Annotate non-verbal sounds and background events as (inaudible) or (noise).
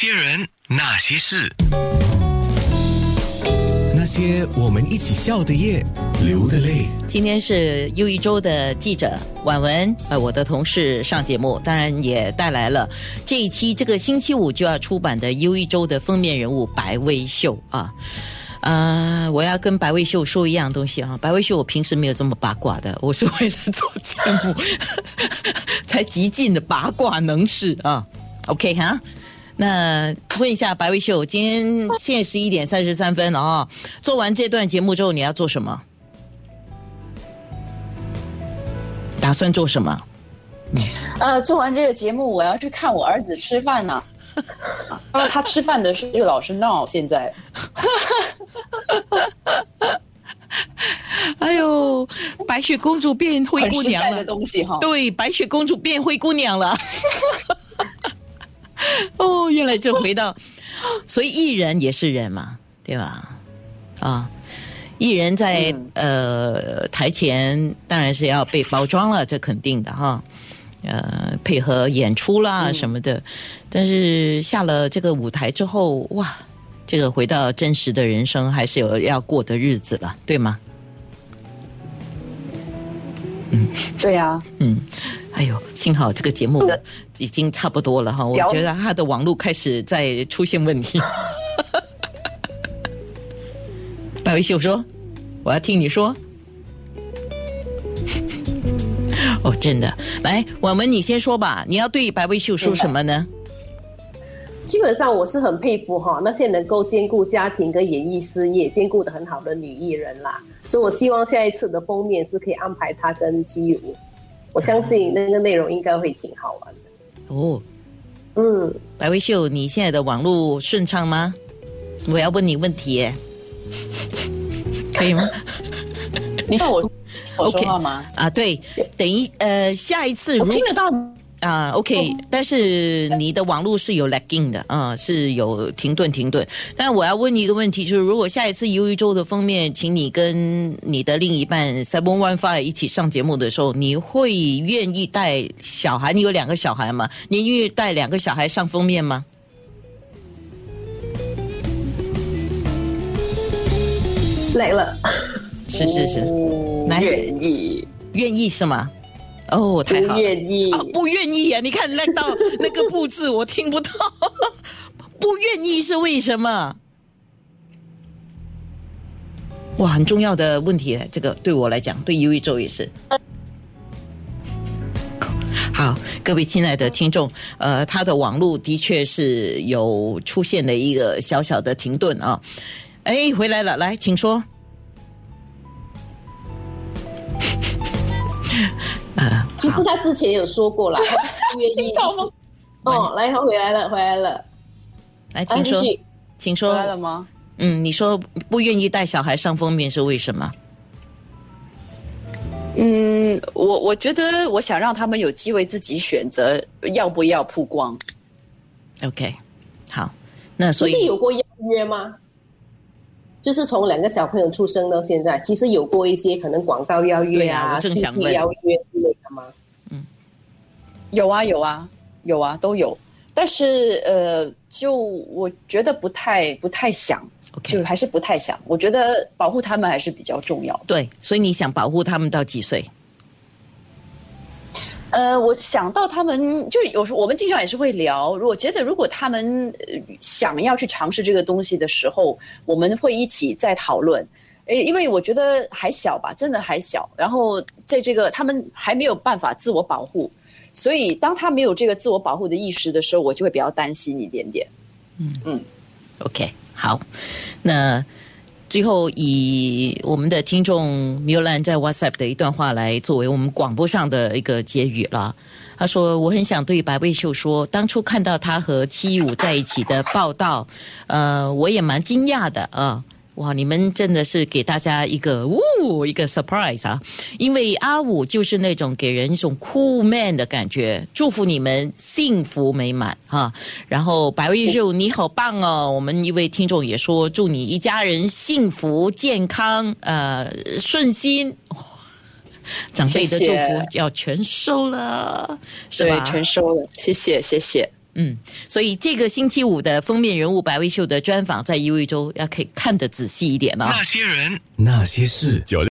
些人，那些事，那些我们一起笑的夜，流的泪。今天是又一周的记者婉文，呃，我的同事上节目，当然也带来了这一期这个星期五就要出版的又一周的封面人物白薇秀啊。呃，我要跟白薇秀说一样东西啊，白薇秀我平时没有这么八卦的，我是为了做节目 (laughs) 才极尽的八卦能事啊。OK 哈。那问一下白薇秀，今天现在十一点三十三分了啊！做完这段节目之后，你要做什么？打算做什么？呃，做完这个节目，我要去看我儿子吃饭呢。啊，(laughs) 他吃饭的时候，老是闹。现在，(laughs) 哎呦，白雪公主变灰姑娘了，东西哈。对，白雪公主变灰姑娘了。(laughs) (laughs) 哦，原来就回到，所以艺人也是人嘛，对吧？啊，艺人在呃台前当然是要被包装了，这肯定的哈。呃，配合演出啦什么的，但是下了这个舞台之后，哇，这个回到真实的人生，还是有要过的日子了，对吗？嗯，对呀，嗯。哎呦，幸好这个节目已经差不多了哈，我觉得他的网络开始在出现问题。白维秀说：“我要听你说。”哦，真的，来，我们你先说吧。你要对白维秀说什么呢？基本上我是很佩服哈，那些能够兼顾家庭跟演艺事业兼顾的很好的女艺人啦，所以我希望下一次的封面是可以安排她跟七五。我相信那个内容应该会挺好玩的哦。嗯，白薇秀，你现在的网络顺畅吗？我要问你问题耶，可以吗？(laughs) 你看我 (laughs) 我说话吗？啊，对，等一呃，下一次我听得到。啊，OK，但是你的网络是有 lagging 的，啊，是有停顿停顿。但我要问你一个问题，就是如果下一次鱿鱼周的封面，请你跟你的另一半 Seven One Five 一起上节目的时候，你会愿意带小孩？你有两个小孩吗？你愿意带两个小孩上封面吗？累了，是是是，愿意，愿意是吗？哦，太好，不愿意，不愿意啊！你看那到 (laughs) 那个不字，我听不到，(laughs) 不愿意是为什么？哇，很重要的问题，这个对我来讲，对尤一周也是。好，各位亲爱的听众，呃，他的网络的确是有出现了一个小小的停顿啊。哎，回来了，来，请说。其实他之前有说过了，愿意 (laughs) 哦，来，他回来了，回来了，来，请说，请说，回来了吗？嗯，你说不愿意带小孩上封面是为什么？嗯，我我觉得我想让他们有机会自己选择要不要曝光。OK，好，那所以是有过邀约吗？就是从两个小朋友出生到现在，其实有过一些可能广告邀约啊，正想问邀约吗？嗯，有啊有啊有啊都有，但是呃，就我觉得不太不太想，就还是不太想。我觉得保护他们还是比较重要。对，所以你想保护他们到几岁？呃，我想到他们，就有时候我们经常也是会聊。我觉得如果他们想要去尝试这个东西的时候，我们会一起再讨论。诶，因为我觉得还小吧，真的还小。然后在这个他们还没有办法自我保护，所以当他没有这个自我保护的意识的时候，我就会比较担心一点点。嗯嗯，OK，好，那。最后，以我们的听众米兰在 WhatsApp 的一段话来作为我们广播上的一个结语了。他说：“我很想对白薇秀说，当初看到他和七五在一起的报道，呃，我也蛮惊讶的啊。”哇！你们真的是给大家一个呜一个 surprise 啊！因为阿五就是那种给人一种 cool man 的感觉。祝福你们幸福美满哈！然后白威秀你好棒哦！我们一位听众也说祝你一家人幸福健康呃顺心。长辈的祝福要全收了，是吧？全收了，谢谢谢谢。嗯，所以这个星期五的封面人物白薇秀的专访，在一位周要可以看得仔细一点哦。那些人，那些事，九